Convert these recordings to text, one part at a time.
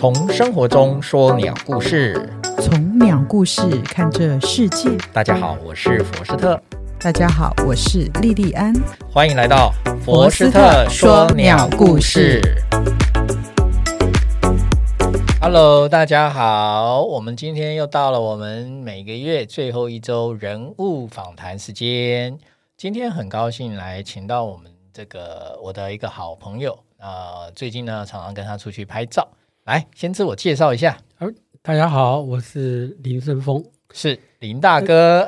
从生活中说鸟故事，从鸟故事看这世界。大家好，我是佛斯特。大家好，我是莉莉安。欢迎来到佛斯特说鸟故事。Hello，大家好，我们今天又到了我们每个月最后一周人物访谈时间。今天很高兴来请到我们这个我的一个好朋友，呃，最近呢常常跟他出去拍照。来，先自我介绍一下。大家好，我是林顺峰，是林大哥。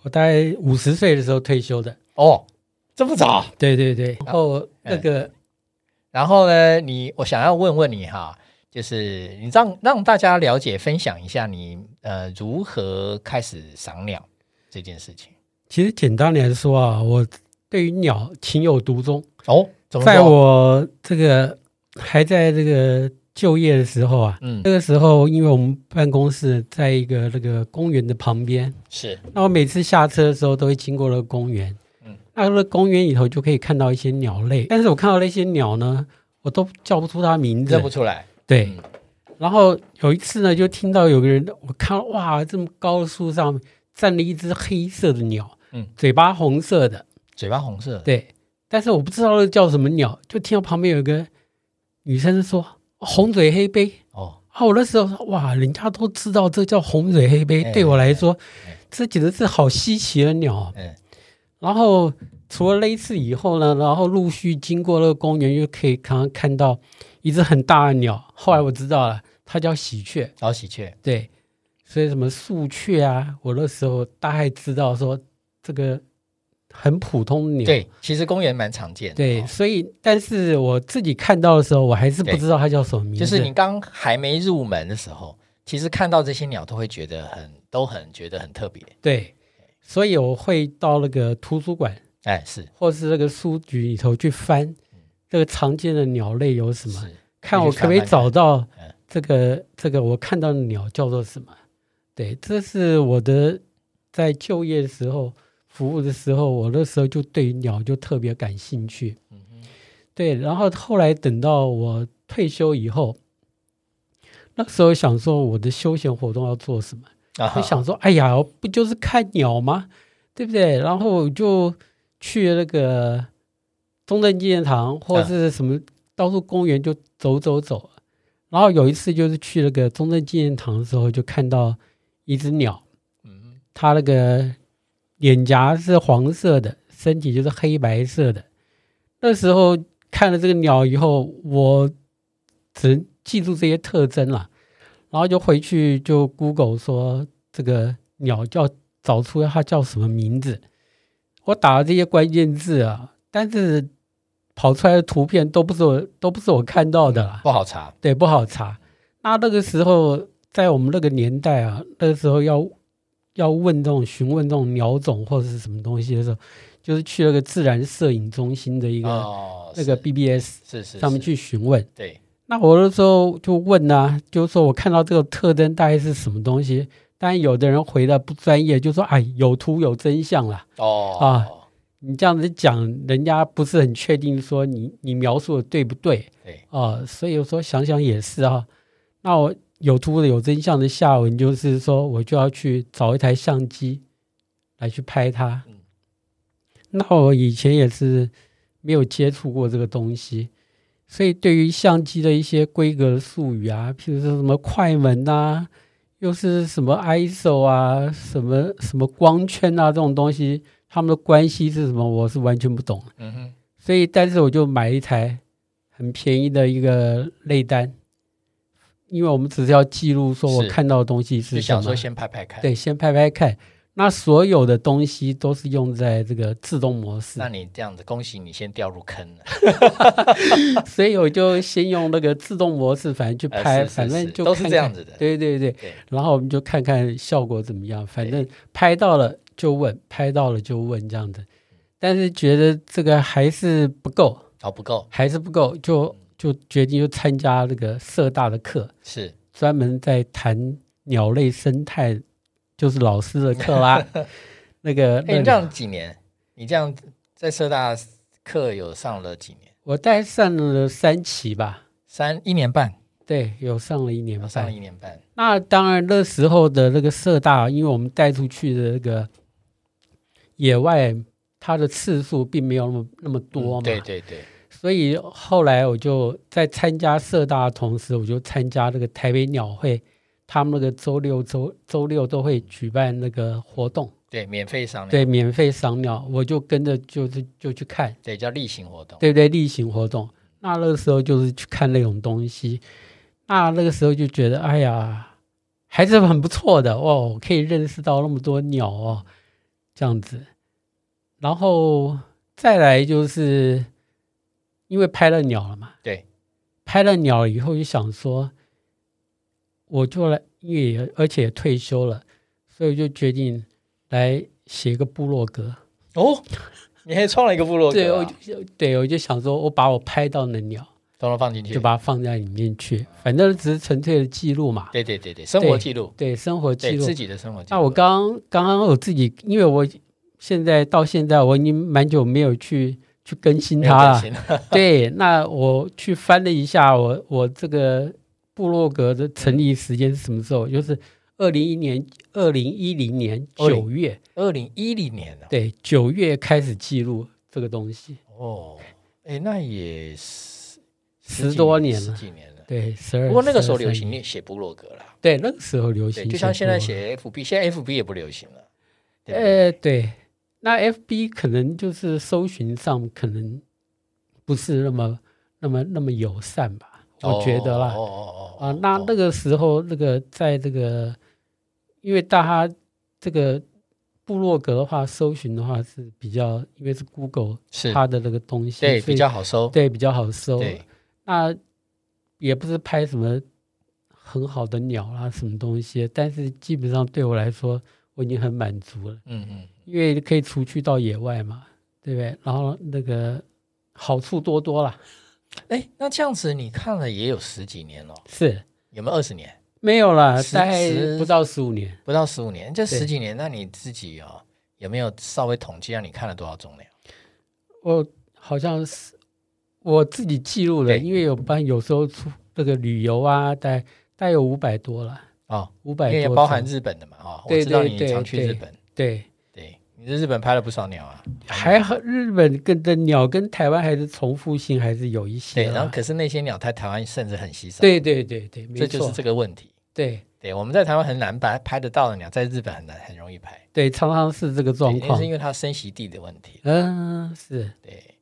我大概五十岁的时候退休的。哦，这么早？对对对。然后那个，嗯、然后呢，你我想要问问你哈。就是你让让大家了解分享一下你呃如何开始赏鸟这件事情。其实简单来说啊，我对于鸟情有独钟哦。在我这个还在这个就业的时候啊，嗯，那个时候因为我们办公室在一个那个公园的旁边，是。那我每次下车的时候都会经过那个公园，嗯，那个公园里头就可以看到一些鸟类，但是我看到那些鸟呢，我都叫不出它名字，认不出来。对，然后有一次呢，就听到有个人，我看哇，这么高的树上站了一只黑色的鸟，嗯，嘴巴红色的，嘴巴红色。的，对，但是我不知道那叫什么鸟，就听到旁边有一个女生说红嘴黑杯，哦，啊，我那时候说哇，人家都知道这叫红嘴黑杯，对我来说，这简直是好稀奇的鸟，嗯，然后除了那一次以后呢，然后陆续经过那个公园，又可以常常看到。一只很大的鸟，后来我知道了，它叫喜鹊。老喜鹊，对，所以什么树雀啊，我那时候大概知道说这个很普通的鸟。对，其实公园蛮常见的。对，所以但是我自己看到的时候，我还是不知道它叫什么名字。就是你刚还没入门的时候，其实看到这些鸟都会觉得很，都很觉得很特别。对，所以我会到那个图书馆，哎，是，或是那个书局里头去翻。这个常见的鸟类有什么？看我可不可以找到这个这个我看到的鸟叫做什么？对，这是我的在就业的时候服务的时候，我那时候就对鸟就特别感兴趣。对，然后后来等到我退休以后，那时候想说我的休闲活动要做什么？就想说，哎呀，不就是看鸟吗？对不对？然后我就去那个。中正纪念堂或者是什么，到处公园就走走走。然后有一次就是去那个中正纪念堂的时候，就看到一只鸟，嗯，它那个脸颊是黄色的，身体就是黑白色的。那时候看了这个鸟以后，我只能记住这些特征了，然后就回去就 Google 说这个鸟叫找出它叫什么名字。我打了这些关键字啊，但是。跑出来的图片都不是我，都不是我看到的啦，不好查。对，不好查。那那个时候，在我们那个年代啊，那个时候要要问这种询问这种鸟种或者是什么东西的时候，就是去那个自然摄影中心的一个、哦、那个 BBS 是是上面去询问。对，那我那时候就问啊，就是说我看到这个特征大概是什么东西？当然，有的人回的不专业，就说哎，有图有真相啦。哦啊。你这样子讲，人家不是很确定说你你描述的对不对？对啊，所以有时候想想也是啊。那我有图的有真相的下文就是说，我就要去找一台相机来去拍它。嗯。那我以前也是没有接触过这个东西，所以对于相机的一些规格的术语啊，譬如说什么快门啊，又是什么 ISO 啊，什么什么光圈啊这种东西。他们的关系是什么？我是完全不懂。嗯哼，所以但是我就买一台很便宜的一个内单，因为我们只是要记录说我看到的东西是什么。想说先拍拍看，对，先拍拍看。那所有的东西都是用在这个自动模式。那你这样子，恭喜你先掉入坑了。所以我就先用那个自动模式，反正去拍，呃、反正就都是这样子的。对对对，对，然后我们就看看效果怎么样。反正拍到了。就问，拍到了就问这样子，但是觉得这个还是不够，哦不够，还是不够，就就决定就参加那个社大的课，是专门在谈鸟类生态，就是老师的课啦。那个，哎，你这样几年？你这样在社大课有上了几年？我大概上了三期吧，三一年半，对，有上了一年半，上了一年半。那当然，那时候的那个社大，因为我们带出去的那个野外，它的次数并没有那么那么多嘛。嗯、对对对。所以后来我就在参加社大的同时，我就参加这个台北鸟会，他们那个周六周周六都会举办那个活动。对，免费赏鸟。对，免费赏鸟，我就跟着就是就去看。对，叫例行活动。对对，例行活动。那那个时候就是去看那种东西，那那个时候就觉得，哎呀，还是很不错的哦，可以认识到那么多鸟哦，这样子。然后再来就是因为拍了鸟了嘛，对，拍了鸟以后就想说，我做了，因为也而且也退休了，所以就决定。来写一个部落格哦，你还创了一个部落 格？啊？对，我就对我就想说，我把我拍到的鸟都能放进去，就把它放在里面去，反正只是纯粹的记录嘛。对对对对，生活记录，对，对生活记录自己的生活记录。那我刚刚刚我自己，因为我现在到现在我已经蛮久没有去去更新它了。对，那我去翻了一下我，我我这个部落格的成立时间是什么时候？就是。二零一年，二零一零年九月，二零一零年对，九月开始记录这个东西。哦，哎，那也是十多年了，十几年了。对，十二。不过那个时候流行写部落格了。对，那个时候流行，就像现在写 FB，现在 FB 也不流行了。呃，对，那 FB 可能就是搜寻上可能不是那么、那么、那么友善吧，我觉得啦。哦哦哦。啊，那那个时候，那个在这个。因为大家这个部落格的话，搜寻的话是比较，因为是 Google 是它的那个东西，对，比较好搜，对，比较好搜。那也不是拍什么很好的鸟啊，什么东西，但是基本上对我来说，我已经很满足了。嗯嗯，因为可以出去到野外嘛，对不对？然后那个好处多多了。哎，那这样子你看了也有十几年了，是。有没有二十年？没有了，大概不到十五年，不到十五年，这十几年，那你自己哦，有没有稍微统计，让你看了多少种鸟？我好像是我自己记录了，因为有班有时候出这个旅游啊，大概大概有五百多了哦，五百多，也包含日本的嘛，哦，我知道你常去日本，对对，你在日本拍了不少鸟啊，还好，日本跟的鸟跟台湾还是重复性还是有一些，对，然后可是那些鸟在台湾甚至很稀少，对对对对，这就是这个问题。对。对，我们在台湾很难拍拍得到的鸟，在日本很难很容易拍。对，常常是这个状况，是因为它生息地的问题。嗯，是。对。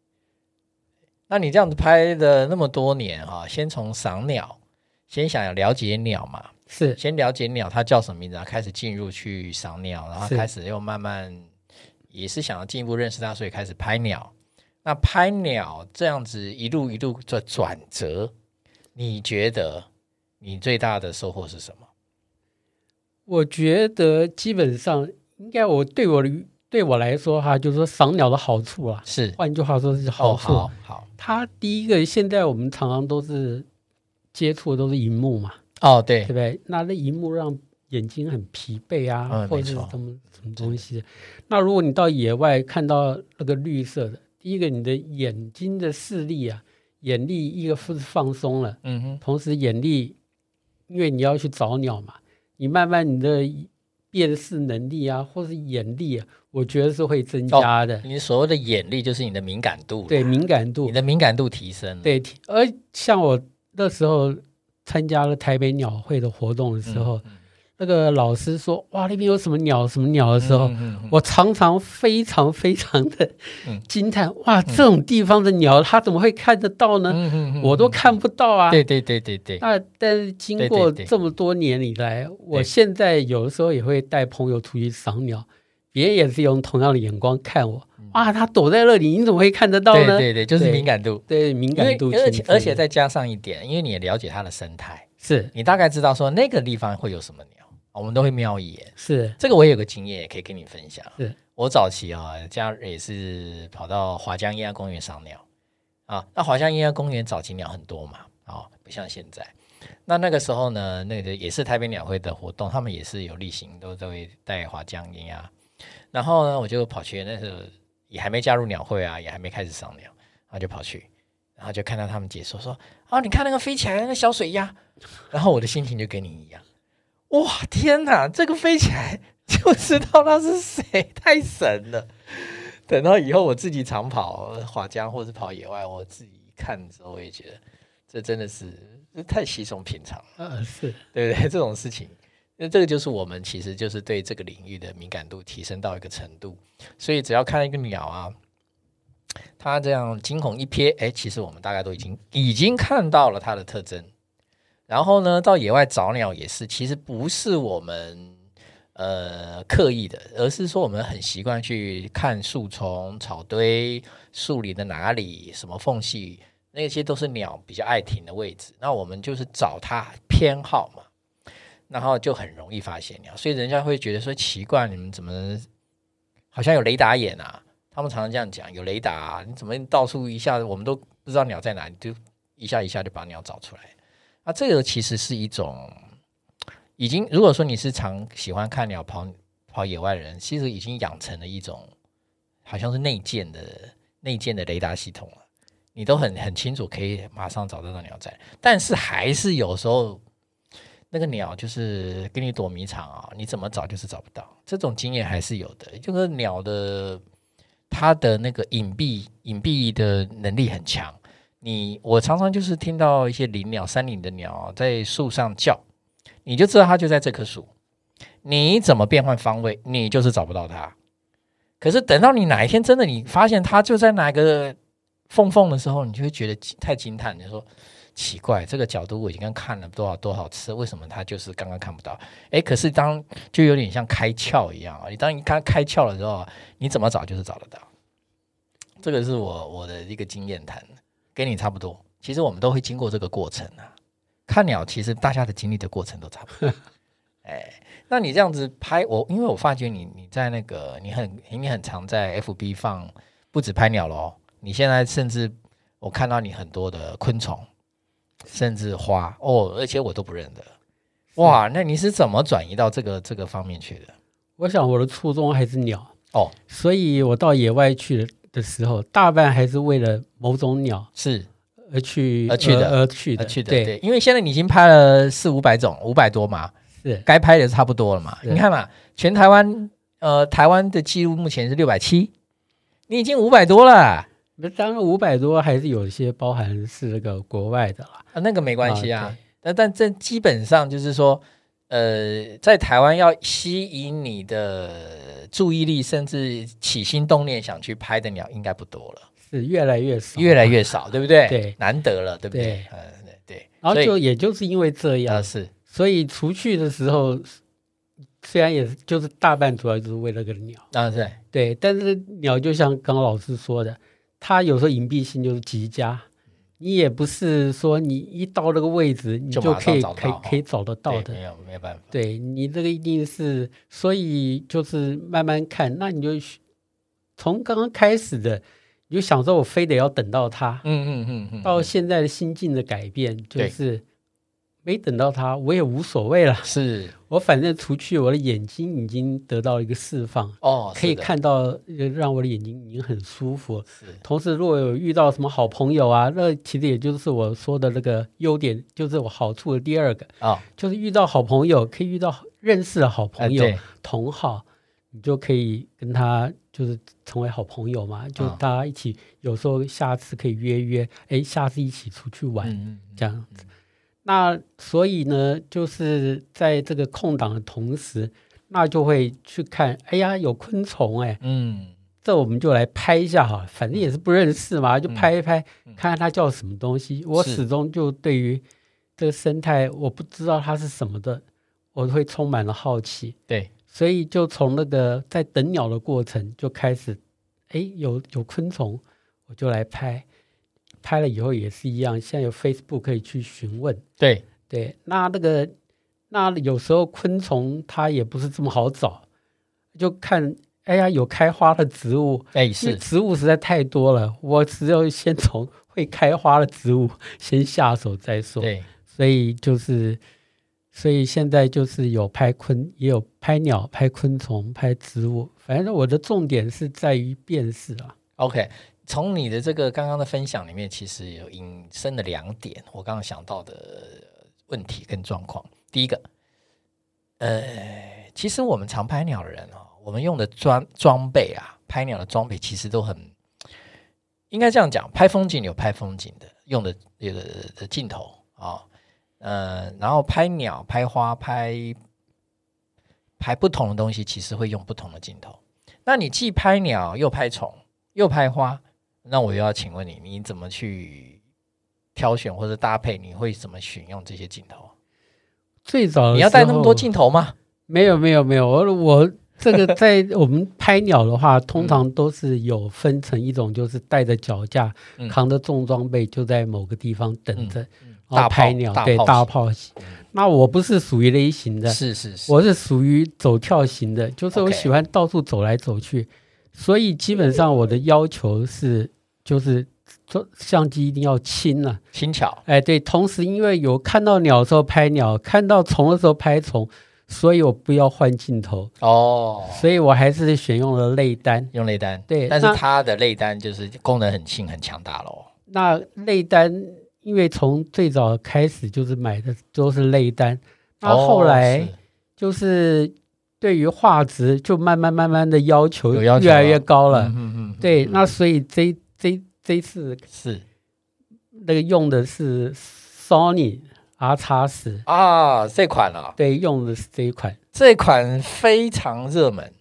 那你这样子拍的那么多年哈，先从赏鸟，先想要了解鸟嘛，是。先了解鸟它叫什么名字，然后开始进入去赏鸟，然后开始又慢慢也是想要进一步认识他，所以开始拍鸟。那拍鸟这样子一路一路的转折，你觉得？你最大的收获是什么？我觉得基本上应该我对我对我来说哈，就是说赏鸟的好处啊，是换句话说是好处。哦、好，好，它第一个现在我们常常都是接触的都是荧幕嘛，哦对，对不对？那那荧幕让眼睛很疲惫啊，嗯、或者是什么什么东西。那如果你到野外看到那个绿色的，第一个你的眼睛的视力啊，眼力一个是放松了，嗯哼，同时眼力。因为你要去找鸟嘛，你慢慢你的辨识能力啊，或是眼力啊，我觉得是会增加的。哦、你所谓的眼力就是你的敏感度，对敏感度，你的敏感度提升。对，而像我那时候参加了台北鸟会的活动的时候。嗯嗯那个老师说：“哇，那边有什么鸟？什么鸟的时候，嗯嗯嗯、我常常非常非常的惊叹。嗯、哇，这种地方的鸟，它怎么会看得到呢？我都看不到啊！对对对对对。那但是经过这么多年以来，我现在有的时候也会带朋友出去赏鸟，别人也是用同样的眼光看我。哇，他躲在那里，你怎么会看得到呢？对对对，就是敏感度，对，对敏感度。而且而且再加上一点，因为你也了解它的生态，是你大概知道说那个地方会有什么鸟。”我们都会瞄一眼，是这个我也有个经验，也可以跟你分享。是我早期啊，家也是跑到华江雁鸭公园赏鸟啊。那华江雁鸭公园早期鸟很多嘛，啊，不像现在。那那个时候呢，那个也是台北鸟会的活动，他们也是有例行都都会带华江雁鸭。然后呢，我就跑去，那时候也还没加入鸟会啊，也还没开始赏鸟，然后就跑去。然后就看到他们解说说：“哦，你看那个飞起来那个小水鸭。”然后我的心情就跟你一样，哇，天哪，这个飞起来就知道他是谁，太神了。等到以后我自己长跑滑江或者跑野外，我自己看的时候，我也觉得这真的是这太稀松平常了。嗯，是对不对？这种事情，那这个就是我们其实就是对这个领域的敏感度提升到一个程度，所以只要看一个鸟啊，它这样惊鸿一瞥，哎，其实我们大概都已经已经看到了它的特征。然后呢，到野外找鸟也是，其实不是我们。呃，刻意的，而是说我们很习惯去看树丛、草堆、树林的哪里、什么缝隙，那些都是鸟比较爱停的位置。那我们就是找它偏好嘛，然后就很容易发现鸟。所以人家会觉得说奇怪，你们怎么好像有雷达眼啊？他们常常这样讲，有雷达，你怎么到处一下我们都不知道鸟在哪里，就一下一下就把鸟找出来。那这个其实是一种。已经，如果说你是常喜欢看鸟跑跑野外的人，其实已经养成了一种好像是内建的内建的雷达系统了。你都很很清楚，可以马上找得到鸟在。但是还是有时候那个鸟就是给你躲迷藏啊，你怎么找就是找不到。这种经验还是有的，就是鸟的它的那个隐蔽隐蔽的能力很强。你我常常就是听到一些林鸟、山林的鸟在树上叫。你就知道它就在这棵树，你怎么变换方位，你就是找不到它。可是等到你哪一天真的你发现它就在哪个缝缝的时候，你就会觉得太惊叹。你说奇怪，这个角度我已经看了多少多少次，为什么它就是刚刚看不到？诶，可是当就有点像开窍一样啊！你当你看开窍了之后，你怎么找就是找得到。这个是我我的一个经验谈，跟你差不多。其实我们都会经过这个过程啊。看鸟，其实大家的经历的过程都差不多。哎，那你这样子拍我，因为我发觉你你在那个你很你很常在 FB 放，不止拍鸟咯。你现在甚至我看到你很多的昆虫，甚至花哦，而且我都不认得。哇，那你是怎么转移到这个这个方面去的？我想我的初衷还是鸟哦，所以我到野外去的时候，大半还是为了某种鸟是。而去而去的而去的而去的对，对，因为现在你已经拍了四五百种，五百多嘛，是该拍的差不多了嘛。你看嘛，全台湾呃，台湾的记录目前是六百七，你已经五百多了。那当然五百多还是有一些包含是那个国外的啦，啊，那个没关系啊。那、啊、但这基本上就是说，呃，在台湾要吸引你的注意力，甚至起心动念想去拍的鸟，应该不多了。是越来越少，越来越少，对不对？对，难得了，对不对？对，嗯，对。然后就也就是因为这样，是，所以除去的时候，虽然也是就是大半主要就是为了个鸟，啊，是，对。但是鸟就像刚刚老师说的，它有时候隐蔽性就是极佳，你也不是说你一到那个位置你就可以可以可以找得到的，没有没有办法。对你这个一定是，所以就是慢慢看，那你就从刚刚开始的。你就想说，我非得要等到他，嗯嗯嗯嗯，到现在的心境的改变，就是没等到他，我也无所谓了。是我反正出去，我的眼睛已经得到一个释放，哦，可以看到，让我的眼睛已经很舒服。是，同时如果有遇到什么好朋友啊，那其实也就是我说的那个优点，就是我好处的第二个啊，就是遇到好朋友，可以遇到认识的好朋友、同好，你就可以跟他。就是成为好朋友嘛，就大家一起，有时候下次可以约约，哎，下次一起出去玩，这样子。那所以呢，就是在这个空档的同时，那就会去看，哎呀，有昆虫哎，嗯，这我们就来拍一下哈，反正也是不认识嘛，就拍一拍，看看它叫什么东西。我始终就对于这个生态，我不知道它是什么的，我会充满了好奇。对。所以就从那个在等鸟的过程就开始，哎，有有昆虫，我就来拍，拍了以后也是一样，现在有 Facebook 可以去询问。对对，那那个那有时候昆虫它也不是这么好找，就看哎呀有开花的植物，哎是植物实在太多了，我只有先从会开花的植物 先下手再说。对，所以就是。所以现在就是有拍昆，也有拍鸟、拍昆虫、拍植物，反正我的重点是在于辨识啊。OK，从你的这个刚刚的分享里面，其实有引申的两点，我刚刚想到的问题跟状况。第一个，呃，其实我们常拍鸟的人哦，我们用的装装备啊，拍鸟的装备其实都很，应该这样讲，拍风景有拍风景的用的这个的镜头啊，哦，呃，然后拍鸟、拍花、拍拍不同的东西，其实会用不同的镜头。那你既拍鸟又拍虫又拍花。那我又要请问你，你怎么去挑选或者搭配？你会怎么选用这些镜头？最早你要带那么多镜头吗？没有没有没有，我我这个在我们拍鸟的话，通常都是有分成一种，就是带着脚架，嗯、扛着重装备，就在某个地方等着，嗯、然后拍鸟。对，大炮型。那我不是属于类型的，是是是，我是属于走跳型的，就是我喜欢到处走来走去。所以基本上我的要求是，就是做相机一定要轻了，轻巧。哎，对，同时因为有看到鸟的时候拍鸟，看到虫的时候拍虫，所以我不要换镜头哦。所以我还是选用了内单，用内单。对，但是它的内单就是功能很轻很强大喽。那内单因为从最早开始就是买的都是内单，那后来就是。对于画质就慢慢慢慢的要求越来越高了，嗯嗯，对，那所以这这这次是。那个用的是 Sony R 叉十啊，这款啊，对，用的是这一款，这款非常热门，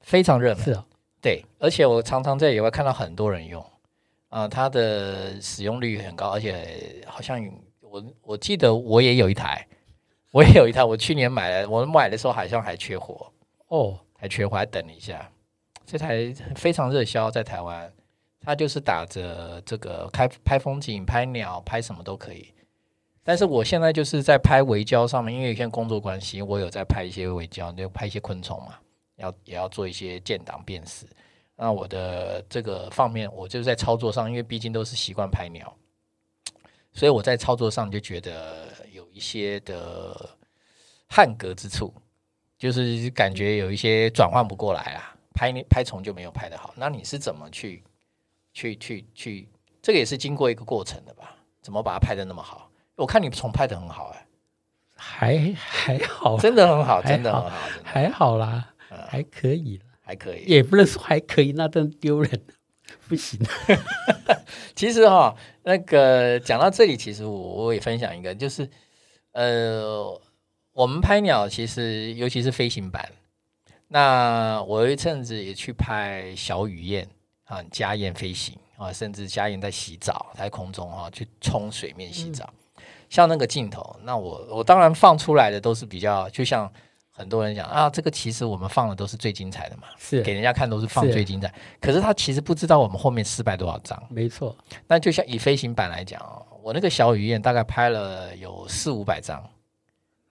非常热门，是啊，对，而且我常常在野外看到很多人用。啊，它的使用率很高，而且好像我我记得我也有一台。我也有一台，我去年买了，我买的时候好像还缺货。哦，还缺货，还等了一下。这台非常热销，在台湾，他就是打着这个开拍风景、拍鸟、拍什么都可以。但是我现在就是在拍微胶上面，因为有些工作关系，我有在拍一些微胶，就拍一些昆虫嘛，要也要做一些建档辨识。那我的这个方面，我就在操作上，因为毕竟都是习惯拍鸟，所以我在操作上就觉得有。一些的汉格之处，就是感觉有一些转换不过来啊，拍拍虫就没有拍得好。那你是怎么去去去去？这个也是经过一个过程的吧？怎么把它拍的那么好？我看你虫拍的很好，哎，还还好，真的很好，真的很好，还好啦，还可以，还可以，也不能说还可以，那真丢人，不行。其实哈，那个讲到这里，其实我我也分享一个，就是。呃，我们拍鸟其实尤其是飞行版。那我有一阵子也去拍小雨燕啊，家燕飞行啊，甚至家燕在洗澡，在空中哈、啊、去冲水面洗澡。嗯、像那个镜头，那我我当然放出来的都是比较，就像很多人讲啊，这个其实我们放的都是最精彩的嘛，是给人家看都是放最精彩。可是他其实不知道我们后面失败多少张。没错。那就像以飞行版来讲我那个小雨燕大概拍了有四五百张，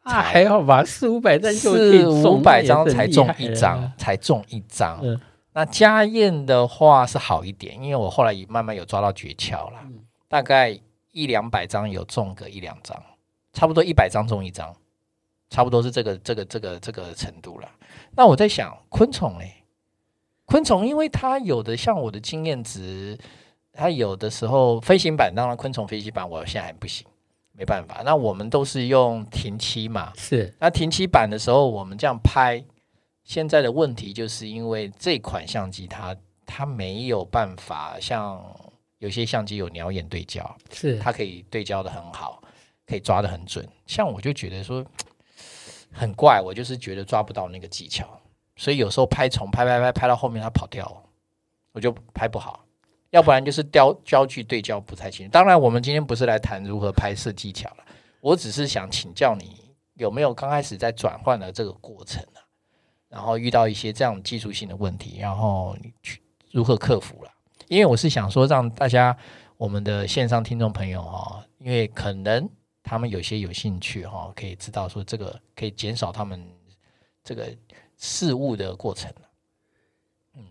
啊，还好吧，四五百张就四五百张才中一张，才中一张。嗯、那家宴的话是好一点，因为我后来也慢慢有抓到诀窍了，嗯、大概一两百张有中个一两张，差不多一百张中一张，差不多是这个这个这个这个程度了。那我在想昆虫嘞，昆虫因为它有的像我的经验值。它有的时候飞行版，当然昆虫飞行版我现在还不行，没办法。那我们都是用停期嘛，是。那停期版的时候，我们这样拍，现在的问题就是因为这款相机它它没有办法像有些相机有鸟眼对焦，是它可以对焦的很好，可以抓的很准。像我就觉得说很怪，我就是觉得抓不到那个技巧，所以有时候拍虫拍拍拍拍到后面它跑掉了，我就拍不好。要不然就是焦焦距对焦不太清。当然，我们今天不是来谈如何拍摄技巧了，我只是想请教你有没有刚开始在转换的这个过程啊，然后遇到一些这样技术性的问题，然后你去如何克服了？因为我是想说让大家我们的线上听众朋友哈，因为可能他们有些有兴趣哈，可以知道说这个可以减少他们这个事物的过程。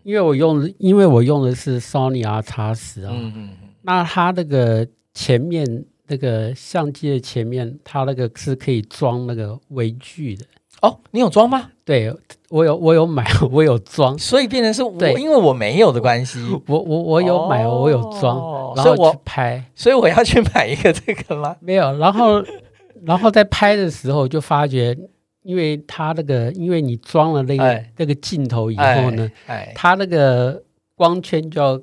因为我用的，因为我用的是 Sony R 叉十啊，嗯嗯嗯，那它那个前面那个相机的前面，它那个是可以装那个微距的哦，你有装吗？对，我有，我有买，我有装，所以变成是我，对。因为我没有的关系，我我我有买，哦。我有装，然后去拍，所以我要去买一个这个吗？没有，然后 然后在拍的时候就发觉，因为它那个，因为你装了那个、哎、那个镜头以后呢，哎哎、它那个光圈就要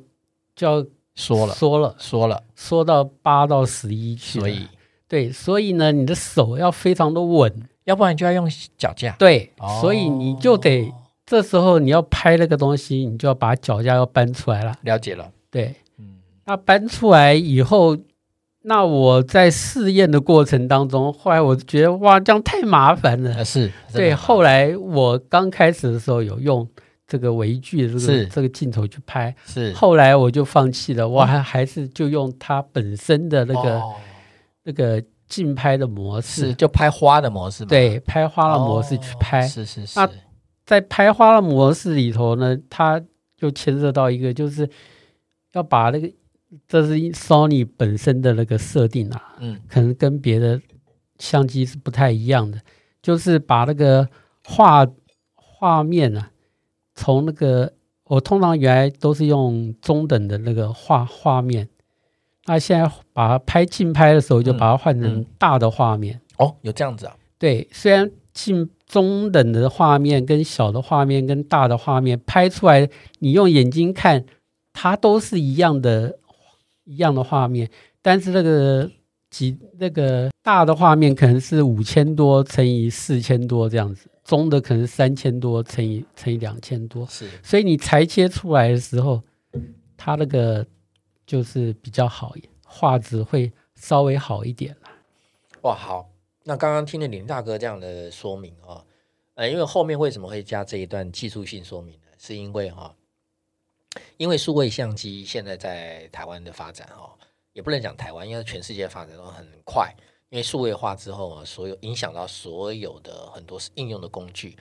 就要缩了，缩了，缩了，缩到八到十一去，所以。对，所以呢，你的手要非常的稳。要不然就要用脚架，对，哦、所以你就得这时候你要拍那个东西，你就要把脚架要搬出来了。了解了，对，嗯，那搬出来以后，那我在试验的过程当中，后来我觉得哇，这样太麻烦了。啊、是，对，后来我刚开始的时候有用这个微距的这个是。这个镜头去拍，是，后来我就放弃了，我还还是就用它本身的那个、哦、那个。竞拍的模式是就拍花的模式，对，拍花的模式去拍，哦、是是是。那在拍花的模式里头呢，它就牵涉到一个，就是要把那个，这是 Sony 本身的那个设定啊，嗯，可能跟别的相机是不太一样的，就是把那个画画面啊，从那个我通常原来都是用中等的那个画画面。那现在把它拍近拍的时候，就把它换成大的画面、嗯嗯、哦，有这样子啊？对，虽然近中等的画面跟小的画面跟大的画面拍出来，你用眼睛看，它都是一样的，一样的画面，但是那个几那个大的画面可能是五千多乘以四千多这样子，中的可能三千多乘以乘以两千多，是，所以你裁切出来的时候，它那个。就是比较好，画质会稍微好一点啦。哇，好，那刚刚听了林大哥这样的说明啊，呃，因为后面为什么会加这一段技术性说明呢？是因为哈，因为数位相机现在在台湾的发展哈，也不能讲台湾，因为全世界发展都很快。因为数位化之后啊，所有影响到所有的很多应用的工具，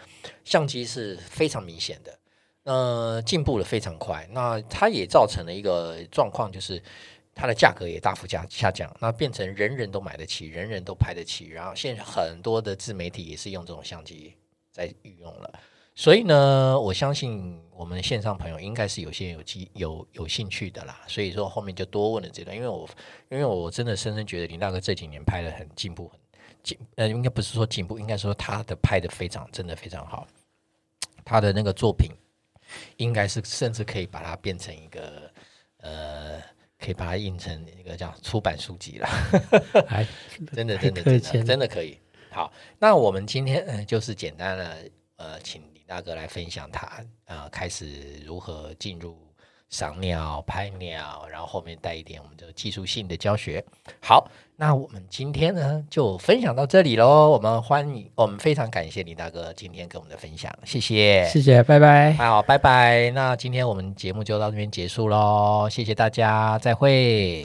相机是非常明显的。呃，进步的非常快，那它也造成了一个状况，就是它的价格也大幅下下降，那变成人人都买得起，人人都拍得起，然后现在很多的自媒体也是用这种相机在运用了，所以呢，我相信我们线上朋友应该是有些有机有有兴趣的啦，所以说后面就多问了这段，因为我因为我真的深深觉得林大哥这几年拍的很进步，很进呃，应该不是说进步，应该说他的拍的非常真的非常好，他的那个作品。应该是甚至可以把它变成一个呃，可以把它印成一个叫出版书籍了，还真的真的真的真的可以。好，那我们今天嗯 就是简单的呃，请李大哥来分享他呃开始如何进入赏鸟、拍鸟，然后后面带一点我们的技术性的教学。好。那我们今天呢就分享到这里喽。我们欢迎，我们非常感谢李大哥今天跟我们的分享，谢谢，谢谢，拜拜，好，拜拜。那今天我们节目就到这边结束喽，谢谢大家，再会。